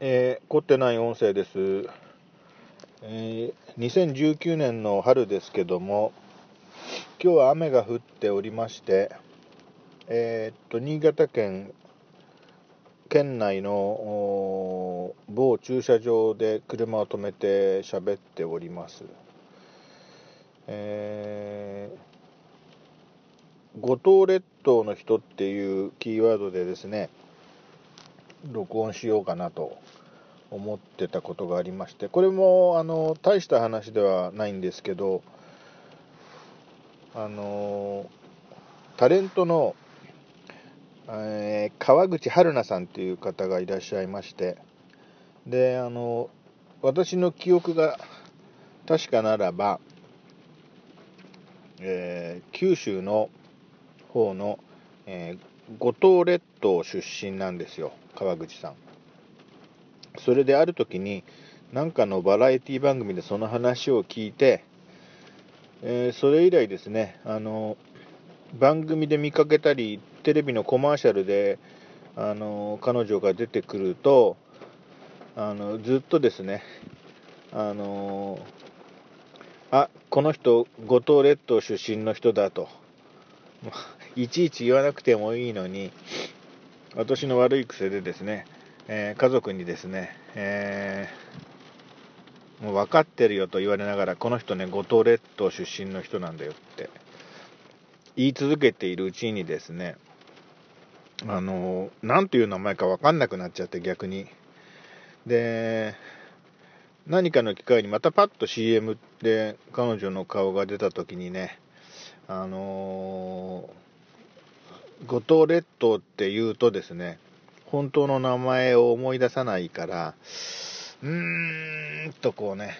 えー、凝ってない音声です、えー、2019年の春ですけども今日は雨が降っておりましてえー、っと新潟県県内の某駐車場で車を止めて喋っております、えー、五島列島の人っていうキーワードでですね録音しようかなと思ってたことがありましてこれもあの大した話ではないんですけどあのタレントの、えー、川口春奈さんっていう方がいらっしゃいましてであの私の記憶が確かならば、えー、九州の方の、えー、五島列島出身なんですよ川口さん。それである時に何かのバラエティ番組でその話を聞いて、えー、それ以来ですねあの番組で見かけたりテレビのコマーシャルであの彼女が出てくるとあのずっとですねあのあこの人五島列島出身の人だと。いちいち言わなくてもいいのに私の悪い癖でですね、えー、家族にですね、えー、もう分かってるよと言われながら、この人ね、五島列島出身の人なんだよって言い続けているうちにですね、あの、なんていう名前か分かんなくなっちゃって逆に。で、何かの機会にまたパッと CM で彼女の顔が出た時にね、あのー五島列島っていうとですね、本当の名前を思い出さないから、うーんとこうね、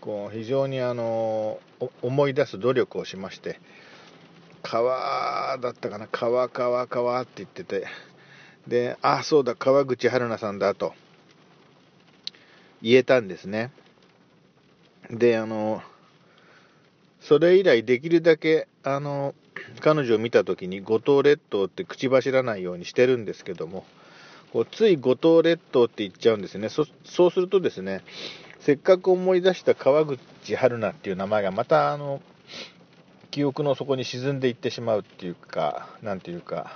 こう非常にあの思い出す努力をしまして、川だったかな、川、川、川って言ってて、で、あ、そうだ、川口春奈さんだと言えたんですね。で、あの、それ以来できるだけ、あの、彼女を見た時に五島列島って口走らないようにしてるんですけどもこうつい五島列島って言っちゃうんですね。そうするとですねせっかく思い出した川口春奈っていう名前がまたあの記憶の底に沈んでいってしまうっていうかなんていうか。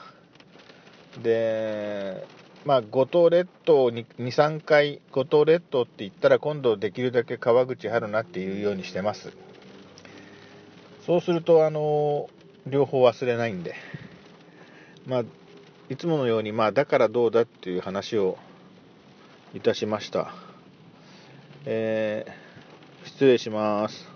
でまあ五島列島に23回五島列島って言ったら今度できるだけ川口春奈っていうようにしてます。そうするとあの両方忘れないんで、まあ、いつものように、まあ、だからどうだっていう話をいたしました。えー、失礼します。